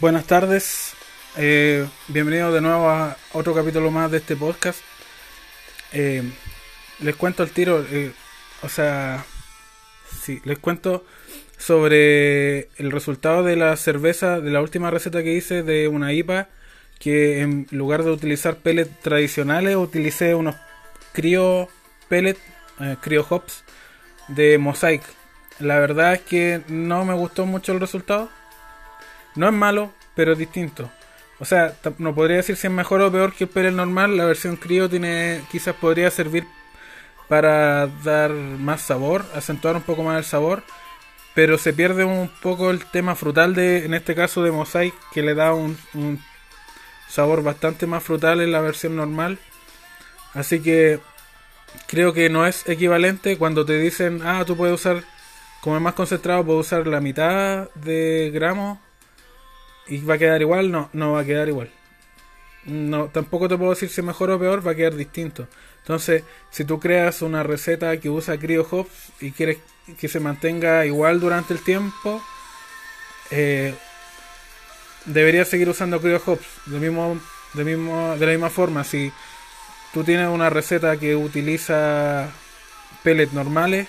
Buenas tardes, eh, bienvenidos de nuevo a otro capítulo más de este podcast. Eh, les cuento al tiro, eh, o sea, sí, les cuento sobre el resultado de la cerveza, de la última receta que hice de una IPA, que en lugar de utilizar pellets tradicionales, utilicé unos crio pellet, eh, crio hops de Mosaic. La verdad es que no me gustó mucho el resultado. No es malo, pero es distinto. O sea, no podría decir si es mejor o peor que el pellet normal. La versión crío tiene, quizás podría servir para dar más sabor, acentuar un poco más el sabor. Pero se pierde un poco el tema frutal de, en este caso de Mosaic, que le da un, un sabor bastante más frutal en la versión normal. Así que creo que no es equivalente cuando te dicen, ah, tú puedes usar, como es más concentrado, puedes usar la mitad de gramos y va a quedar igual. No, no va a quedar igual. No, tampoco te puedo decir si mejor o peor, va a quedar distinto. Entonces, si tú creas una receta que usa Cryo Hops y quieres que se mantenga igual durante el tiempo, eh, deberías seguir usando Cryo Hops. De, mismo, de, mismo, de la misma forma, si tú tienes una receta que utiliza pellets normales,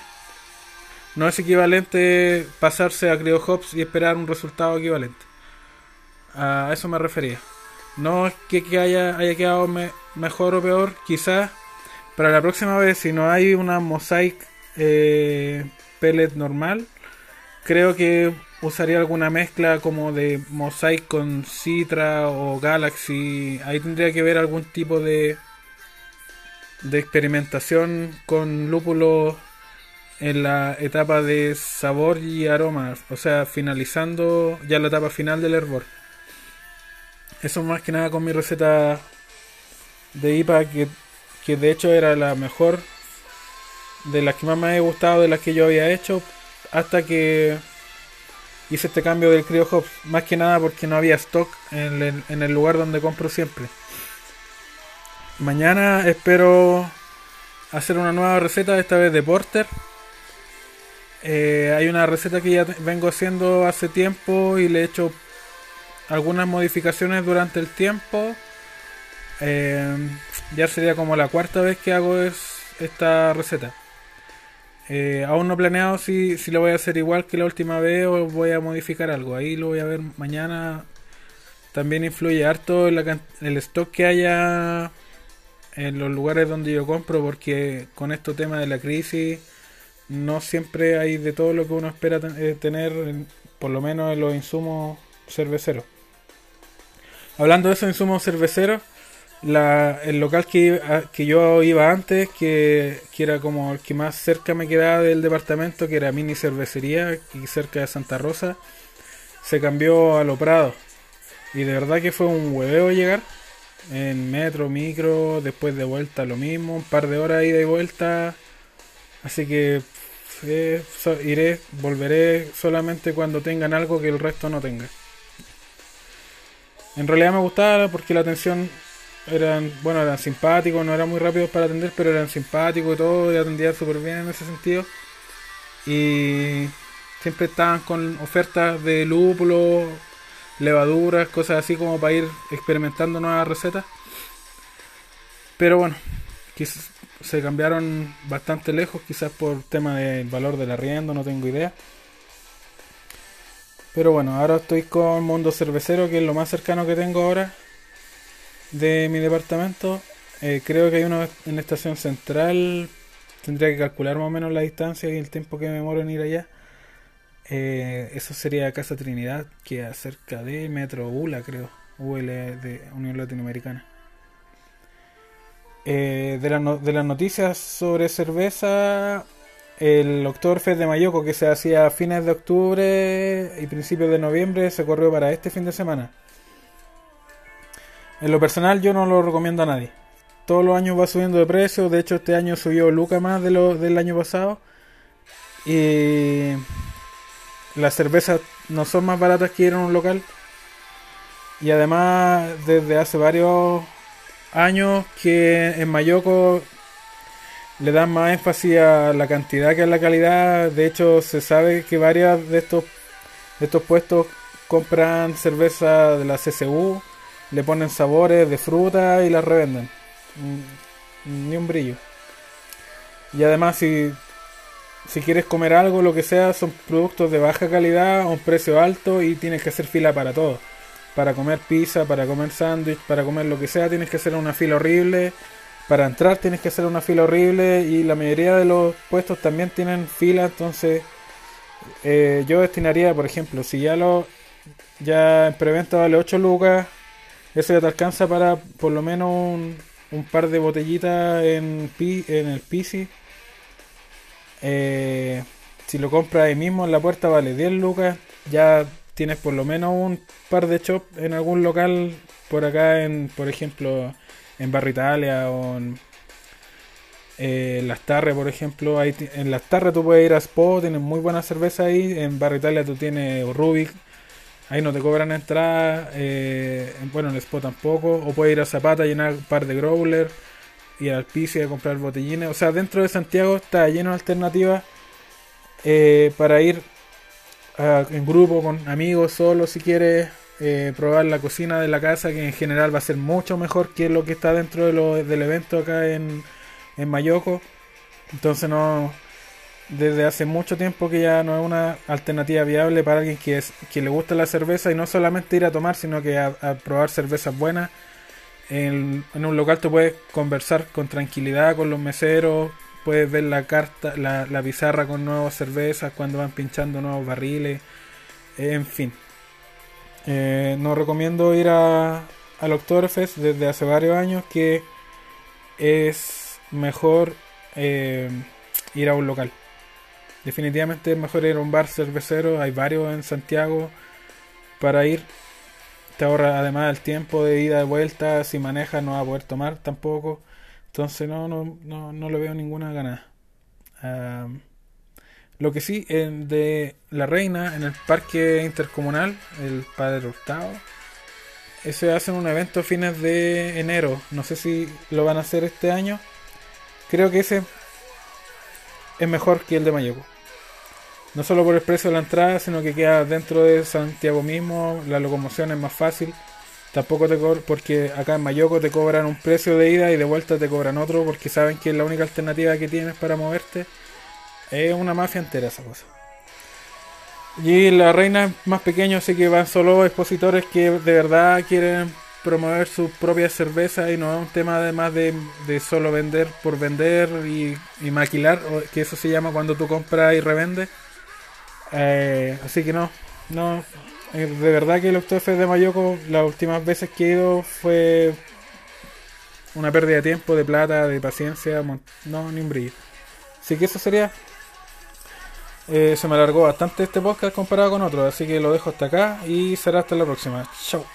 no es equivalente pasarse a Cryo Hops y esperar un resultado equivalente. A eso me refería. No es que, que haya, haya quedado me- mejor o peor, quizás para la próxima vez, si no hay una mosaic eh, pellet normal, creo que usaría alguna mezcla como de mosaic con citra o galaxy. Ahí tendría que ver algún tipo de de experimentación con lúpulo en la etapa de sabor y aroma, o sea, finalizando ya la etapa final del hervor. Eso más que nada con mi receta de IPA que, que de hecho era la mejor de las que más me había gustado de las que yo había hecho hasta que hice este cambio del Cryo Hops, más que nada porque no había stock en el, en el lugar donde compro siempre. Mañana espero hacer una nueva receta, esta vez de Porter. Eh, hay una receta que ya vengo haciendo hace tiempo y le he hecho algunas modificaciones durante el tiempo. Eh, ya sería como la cuarta vez que hago es esta receta. Eh, aún no planeado si, si lo voy a hacer igual que la última vez o voy a modificar algo. Ahí lo voy a ver mañana. También influye harto can- el stock que haya en los lugares donde yo compro porque con este tema de la crisis no siempre hay de todo lo que uno espera eh, tener, en- por lo menos en los insumos cerveceros. Hablando de esos insumos cerveceros, la, el local que, que yo iba antes, que, que era como el que más cerca me quedaba del departamento, que era mini cervecería, aquí cerca de Santa Rosa, se cambió a Lo Prado. Y de verdad que fue un hueveo llegar en metro, micro, después de vuelta lo mismo, un par de horas ida y vuelta. Así que eh, iré, volveré solamente cuando tengan algo que el resto no tenga. En realidad me gustaba porque la atención eran, bueno, eran simpáticos, no eran muy rápidos para atender, pero eran simpáticos y todo, y atendían súper bien en ese sentido. Y siempre estaban con ofertas de lúpulo, levaduras, cosas así como para ir experimentando nuevas recetas. Pero bueno, quizás se cambiaron bastante lejos, quizás por tema del valor del arriendo, no tengo idea. Pero bueno, ahora estoy con Mundo Cervecero, que es lo más cercano que tengo ahora de mi departamento. Eh, creo que hay uno en la estación central. Tendría que calcular más o menos la distancia y el tiempo que me demoro en ir allá. Eh, eso sería Casa Trinidad, que es cerca de Metro ULA, creo. UL de Unión Latinoamericana. Eh, de, de las noticias sobre cerveza, el Oktoberfest de Mayoco que se hacía a fines de octubre y principios de noviembre se corrió para este fin de semana. En lo personal yo no lo recomiendo a nadie. Todos los años va subiendo de precio, de hecho este año subió Luca más de lo del año pasado. Y las cervezas no son más baratas que ir a un local. Y además desde hace varios años que en Mayoco le dan más énfasis a la cantidad que a la calidad. De hecho, se sabe que varias de estos de estos puestos compran cerveza de la CCU, le ponen sabores de fruta y la revenden. Mm, Ni un brillo. Y además si, si quieres comer algo, lo que sea, son productos de baja calidad a un precio alto y tienes que hacer fila para todo. Para comer pizza, para comer sándwich, para comer lo que sea, tienes que hacer una fila horrible. Para entrar tienes que hacer una fila horrible y la mayoría de los puestos también tienen fila, entonces eh, yo destinaría, por ejemplo, si ya lo ya en preventa vale 8 lucas, eso ya te alcanza para por lo menos un, par de botellitas en, en el PC. Eh, si lo compras ahí mismo en la puerta vale 10 lucas, ya tienes por lo menos un par de shop en algún local por acá en, por ejemplo, en Barrio Italia o en eh, Las Tarres, por ejemplo. Ahí en Las Tarres tú puedes ir a Spot, tienen muy buena cerveza ahí. En Barrio Italia tú tienes Rubik, ahí no te cobran entrada. eh, en- bueno, en Spot tampoco. O puedes ir a Zapata, llenar un par de growler y al piso y a comprar botellines. O sea, dentro de Santiago está lleno de alternativas eh, para ir a- en grupo, con amigos, solo si quieres. Eh, probar la cocina de la casa que en general va a ser mucho mejor que lo que está dentro de lo- del evento acá en, en Mayoco. Entonces no desde hace mucho tiempo que ya no es una alternativa viable para alguien que, es, que le gusta la cerveza y no solamente ir a tomar, sino que a, probar cervezas buenas. En, un local tú puedes conversar con tranquilidad con los meseros, puedes ver la carta, la, la pizarra con nuevas cervezas cuando van pinchando nuevos barriles, en fin. Eh, no recomiendo ir a, al Oktoberfest desde hace varios años que es mejor eh, ir a un local. Definitivamente es mejor ir a un bar cervecero, hay varios en Santiago para ir. Te ahorra además el tiempo de ida y vuelta, si manejas no vas a poder tomar tampoco. Entonces no, no, no, no le veo ninguna gana. Ah, lo que sí, en de La Reina, en el parque intercomunal, el Padre Hurtado, ese hacen un evento a fines de enero. No sé si lo van a hacer este año. Creo que ese es mejor que el de Mayoco. No solo por el precio de la entrada, sino que queda dentro de Santiago mismo. La locomoción es más fácil. Tampoco te cobran, porque acá en Mayoco te cobran un precio de ida y de vuelta te cobran otro porque saben que es la única alternativa que tienes para moverte. Es una mafia entera esa cosa. Y la reina es más pequeño, así que van solo expositores que de verdad quieren promover sus propias cervezas y no es un tema además de, de solo vender por vender y, maquilar, que eso se llama cuando tú compras y revendes. Eh, así que no, no, eh, de verdad que el Oktoberfest de Mayoco las últimas veces que he ido fue una pérdida de tiempo, de plata, de paciencia, no, ni un brillo. Así que eso sería. Eh, se me alargó bastante este podcast comparado con otros, así que lo dejo hasta acá y será hasta la próxima. Chao.